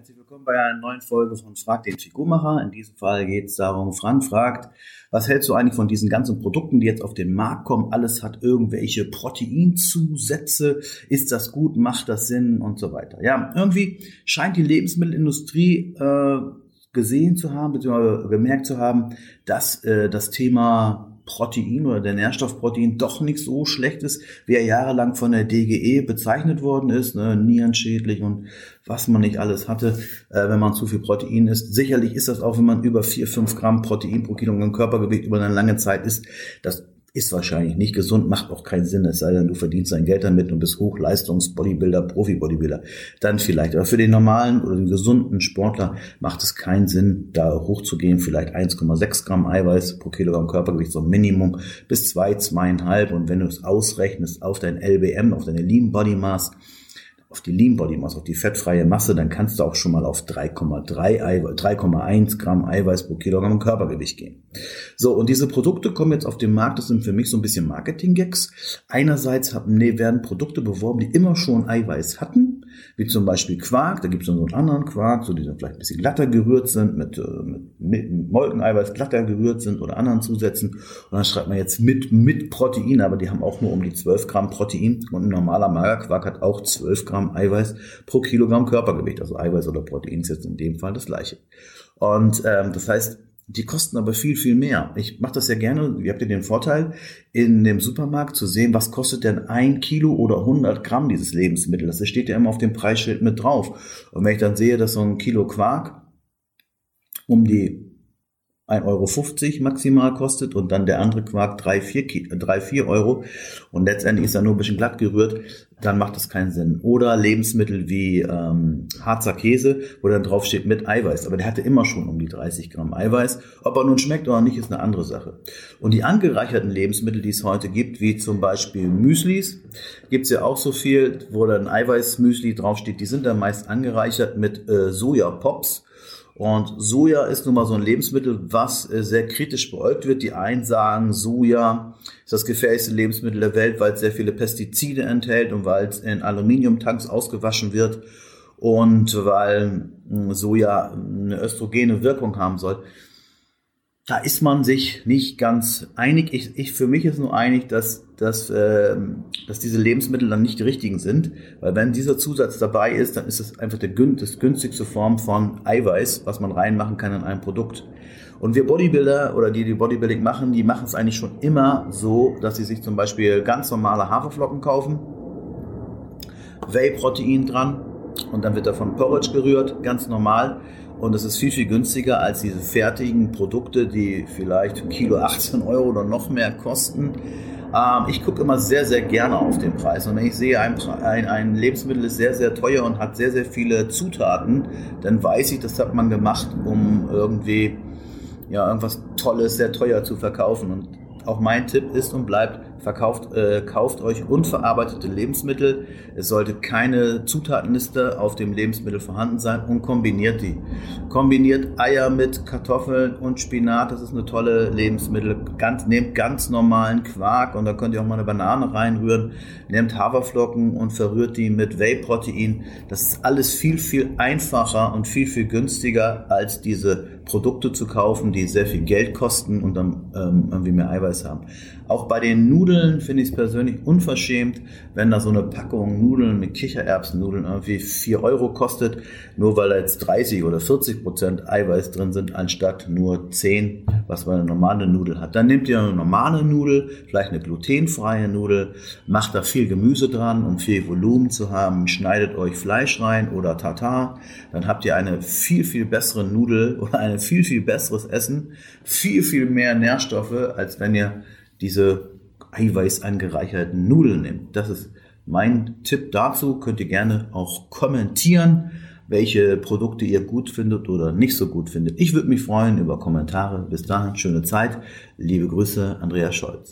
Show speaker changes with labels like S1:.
S1: Herzlich willkommen bei einer neuen Folge von Frag den Figurmacher. In diesem Fall geht es darum, Frank fragt, was hältst du eigentlich von diesen ganzen Produkten, die jetzt auf den Markt kommen? Alles hat irgendwelche Proteinzusätze. Ist das gut? Macht das Sinn? Und so weiter. Ja, irgendwie scheint die Lebensmittelindustrie äh, gesehen zu haben, beziehungsweise gemerkt zu haben, dass äh, das Thema Protein oder der Nährstoff Protein doch nicht so schlecht ist, wie er jahrelang von der DGE bezeichnet worden ist, ne, nierenschädlich und was man nicht alles hatte, äh, wenn man zu viel Protein isst. Sicherlich ist das auch, wenn man über vier fünf Gramm Protein pro Kilogramm Körpergewicht über eine lange Zeit isst, das ist wahrscheinlich nicht gesund, macht auch keinen Sinn, es sei denn, du verdienst dein Geld damit und bist Hochleistungs-Bodybuilder, Profi-Bodybuilder. Dann vielleicht. Aber für den normalen oder den gesunden Sportler macht es keinen Sinn, da hochzugehen. Vielleicht 1,6 Gramm Eiweiß pro Kilogramm Körpergewicht, so ein Minimum, bis zwei, zweieinhalb. Und wenn du es ausrechnest auf dein LBM, auf deine Lean Body Mass, auf die Lean Body Mass, auf die fettfreie Masse, dann kannst du auch schon mal auf 3,3 3,1 Gramm Eiweiß pro Kilogramm Körpergewicht gehen. So, und diese Produkte kommen jetzt auf den Markt, das sind für mich so ein bisschen Marketing-Gags. Einerseits haben, nee, werden Produkte beworben, die immer schon Eiweiß hatten, wie zum Beispiel Quark, da gibt es so einen anderen Quark, so die dann vielleicht ein bisschen glatter gerührt sind, mit, äh, mit, mit Molkeneiweiß glatter gerührt sind oder anderen Zusätzen. Und dann schreibt man jetzt mit, mit Protein, aber die haben auch nur um die 12 Gramm Protein und ein normaler Magerquark hat auch 12 Gramm Gramm Eiweiß pro Kilogramm Körpergewicht. Also Eiweiß oder Protein ist jetzt in dem Fall das gleiche. Und ähm, das heißt, die kosten aber viel, viel mehr. Ich mache das ja gerne. Ihr habt ja den Vorteil, in dem Supermarkt zu sehen, was kostet denn ein Kilo oder 100 Gramm dieses Lebensmittel. Das steht ja immer auf dem Preisschild mit drauf. Und wenn ich dann sehe, dass so ein Kilo Quark um die 1,50 Euro maximal kostet und dann der andere Quark 3, 4, 3, 4 Euro und letztendlich ist er nur ein bisschen glatt gerührt, dann macht das keinen Sinn. Oder Lebensmittel wie ähm, Harzer Käse, wo dann drauf steht mit Eiweiß, aber der hatte immer schon um die 30 Gramm Eiweiß. Ob er nun schmeckt oder nicht, ist eine andere Sache. Und die angereicherten Lebensmittel, die es heute gibt, wie zum Beispiel Müslis, gibt es ja auch so viel, wo dann Eiweißmüsli draufsteht, die sind dann meist angereichert mit äh, Sojapops und Soja ist nun mal so ein Lebensmittel, was äh, sehr kritisch beäugt wird. Die einen sagen, Soja ist das gefährlichste Lebensmittel der Welt, weil es sehr viele Pestizide enthält und weil es in Aluminiumtanks ausgewaschen wird und weil hm, Soja eine östrogene Wirkung haben soll da ist man sich nicht ganz einig. Ich, ich für mich ist nur einig, dass, dass, äh, dass diese Lebensmittel dann nicht die richtigen sind, weil wenn dieser Zusatz dabei ist, dann ist das einfach der das günstigste Form von Eiweiß, was man reinmachen kann in ein Produkt. Und wir Bodybuilder oder die, die Bodybuilding machen, die machen es eigentlich schon immer so, dass sie sich zum Beispiel ganz normale Haferflocken kaufen, Whey-Protein dran und dann wird davon Porridge gerührt, ganz normal. Und es ist viel, viel günstiger als diese fertigen Produkte, die vielleicht Kilo 18 Euro oder noch mehr kosten. Ähm, ich gucke immer sehr, sehr gerne auf den Preis. Und wenn ich sehe, ein, ein, ein, Lebensmittel ist sehr, sehr teuer und hat sehr, sehr viele Zutaten, dann weiß ich, das hat man gemacht, um irgendwie ja, irgendwas Tolles sehr teuer zu verkaufen. Und auch mein Tipp ist und bleibt, verkauft, äh, kauft euch unverarbeitete Lebensmittel. Es sollte keine Zutatenliste auf dem Lebensmittel vorhanden sein und kombiniert die. Kombiniert Eier mit Kartoffeln und Spinat, das ist eine tolle Lebensmittel. Ganz, nehmt ganz normalen Quark und da könnt ihr auch mal eine Banane reinrühren. Nehmt Haferflocken und verrührt die mit Whey-Protein. Das ist alles viel, viel einfacher und viel, viel günstiger als diese Produkte zu kaufen, die sehr viel Geld kosten und dann ähm, irgendwie mehr Eiweiß haben. Auch bei den Nudeln finde ich es persönlich unverschämt, wenn da so eine Packung Nudeln mit Kichererbsennudeln irgendwie 4 Euro kostet, nur weil da jetzt 30 oder 40 Prozent Eiweiß drin sind, anstatt nur 10, was man eine normale Nudel hat. Dann nehmt ihr eine normale Nudel, vielleicht eine glutenfreie Nudel, macht da viel Gemüse dran, um viel Volumen zu haben, schneidet euch Fleisch rein oder Tartar, dann habt ihr eine viel, viel bessere Nudel oder ein viel, viel besseres Essen, viel, viel mehr Nährstoffe, als wenn ihr diese Eiweiß angereicherten Nudeln nimmt. Das ist mein Tipp dazu. Könnt ihr gerne auch kommentieren, welche Produkte ihr gut findet oder nicht so gut findet. Ich würde mich freuen über Kommentare. Bis dahin, schöne Zeit. Liebe Grüße, Andreas Scholz.